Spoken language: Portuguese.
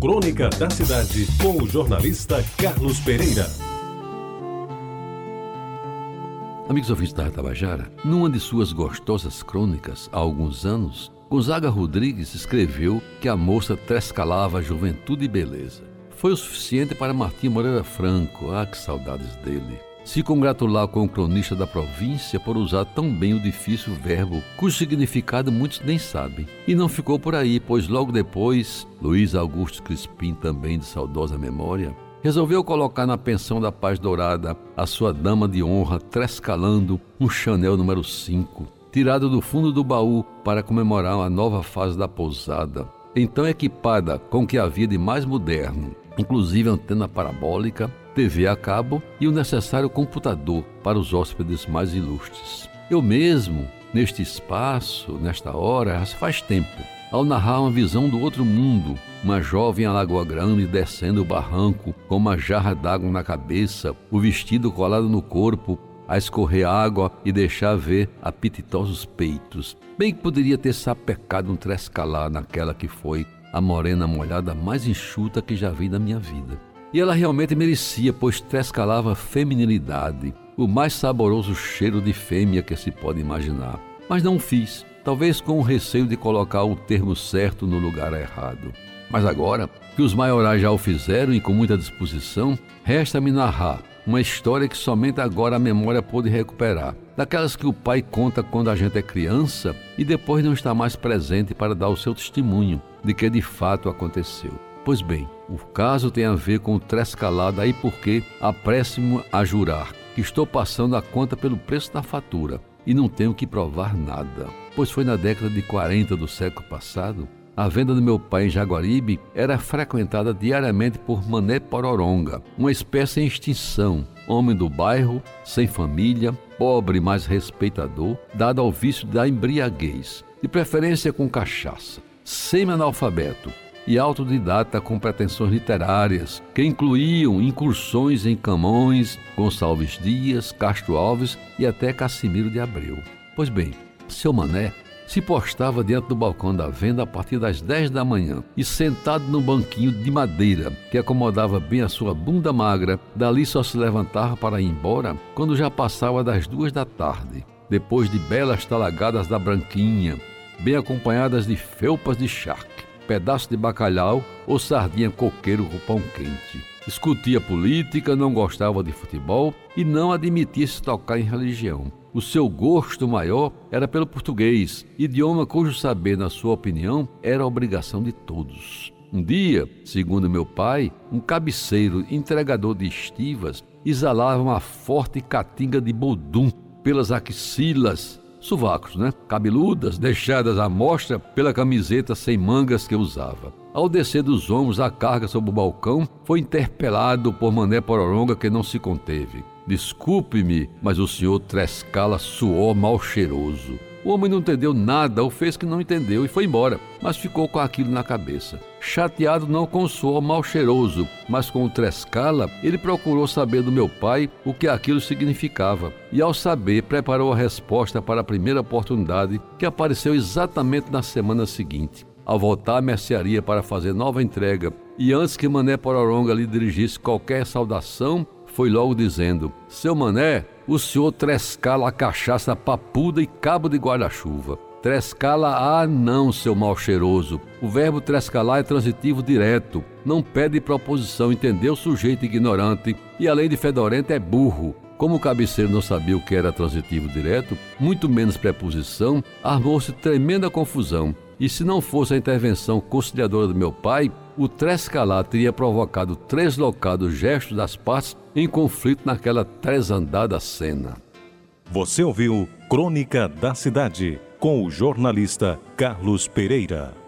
Crônica da Cidade, com o jornalista Carlos Pereira. Amigos ouvintes da Tabajara, numa de suas gostosas crônicas, há alguns anos, Gonzaga Rodrigues escreveu que a moça trescalava juventude e beleza. Foi o suficiente para Martim Moreira Franco, ah, que saudades dele se congratular com o cronista da província por usar tão bem o difícil verbo, cujo significado muitos nem sabem. E não ficou por aí, pois logo depois, Luiz Augusto Crispim, também de saudosa memória, resolveu colocar na pensão da Paz Dourada a sua dama de honra trescalando um Chanel número 5, tirado do fundo do baú para comemorar a nova fase da pousada. Então equipada com o que havia de mais moderno, inclusive antena parabólica, TV a cabo e o necessário computador para os hóspedes mais ilustres. Eu mesmo, neste espaço, nesta hora, faz tempo, ao narrar uma visão do outro mundo, uma jovem a Lagoa Grande descendo o barranco com uma jarra d'água na cabeça, o vestido colado no corpo, a escorrer água e deixar ver apetitosos peitos. Bem que poderia ter sapecado um trescalar naquela que foi a morena molhada mais enxuta que já vi na minha vida. E ela realmente merecia, pois trescalava feminilidade, o mais saboroso cheiro de fêmea que se pode imaginar. Mas não fiz, talvez com o receio de colocar o termo certo no lugar errado. Mas agora, que os maiorais já o fizeram e com muita disposição, resta-me narrar uma história que somente agora a memória pôde recuperar. Daquelas que o pai conta quando a gente é criança e depois não está mais presente para dar o seu testemunho de que de fato aconteceu. Pois bem, o caso tem a ver com o trescalado aí porque apresso-me a jurar que estou passando a conta pelo preço da fatura e não tenho que provar nada. Pois foi na década de 40 do século passado a venda do meu pai em Jaguaribe era frequentada diariamente por Mané Pororonga, uma espécie em extinção, homem do bairro, sem família, pobre mas respeitador, dado ao vício da embriaguez, de preferência com cachaça, semi-analfabeto, e autodidata com pretensões literárias, que incluíam incursões em Camões, Gonçalves Dias, Castro Alves e até Cassimiro de Abreu. Pois bem, seu Mané se postava diante do balcão da venda a partir das 10 da manhã e sentado num banquinho de madeira que acomodava bem a sua bunda magra, dali só se levantava para ir embora quando já passava das duas da tarde, depois de belas talagadas da branquinha, bem acompanhadas de felpas de charque pedaço de bacalhau ou sardinha coqueiro com pão quente. Discutia política, não gostava de futebol e não admitia se tocar em religião. O seu gosto maior era pelo português, idioma cujo saber, na sua opinião, era obrigação de todos. Um dia, segundo meu pai, um cabeceiro entregador de estivas exalava uma forte catinga de bodum pelas axilas sovacos, né? Cabeludas, deixadas à mostra pela camiseta sem mangas que usava. Ao descer dos ombros a carga sobre o balcão, foi interpelado por Mané Pororonga que não se conteve. Desculpe-me, mas o senhor Trescala suou mal cheiroso. O homem não entendeu nada ou fez que não entendeu e foi embora, mas ficou com aquilo na cabeça. Chateado não com o suor mal cheiroso, mas com o Trescala, ele procurou saber do meu pai o que aquilo significava. E ao saber, preparou a resposta para a primeira oportunidade, que apareceu exatamente na semana seguinte. Ao voltar à mercearia para fazer nova entrega, e antes que Mané Pororonga lhe dirigisse qualquer saudação, foi logo dizendo: Seu Mané, o senhor trescala a cachaça papuda e cabo de guarda-chuva. Trescala, ah não, seu mal cheiroso. O verbo trescalar é transitivo direto. Não pede proposição, entendeu, sujeito ignorante? E além de fedorento, é burro. Como o cabeceiro não sabia o que era transitivo direto, muito menos preposição, armou-se tremenda confusão. E se não fosse a intervenção conciliadora do meu pai, o trescalar teria provocado três locados gestos das partes em conflito naquela tresandada cena. Você ouviu Crônica da Cidade com o jornalista Carlos Pereira.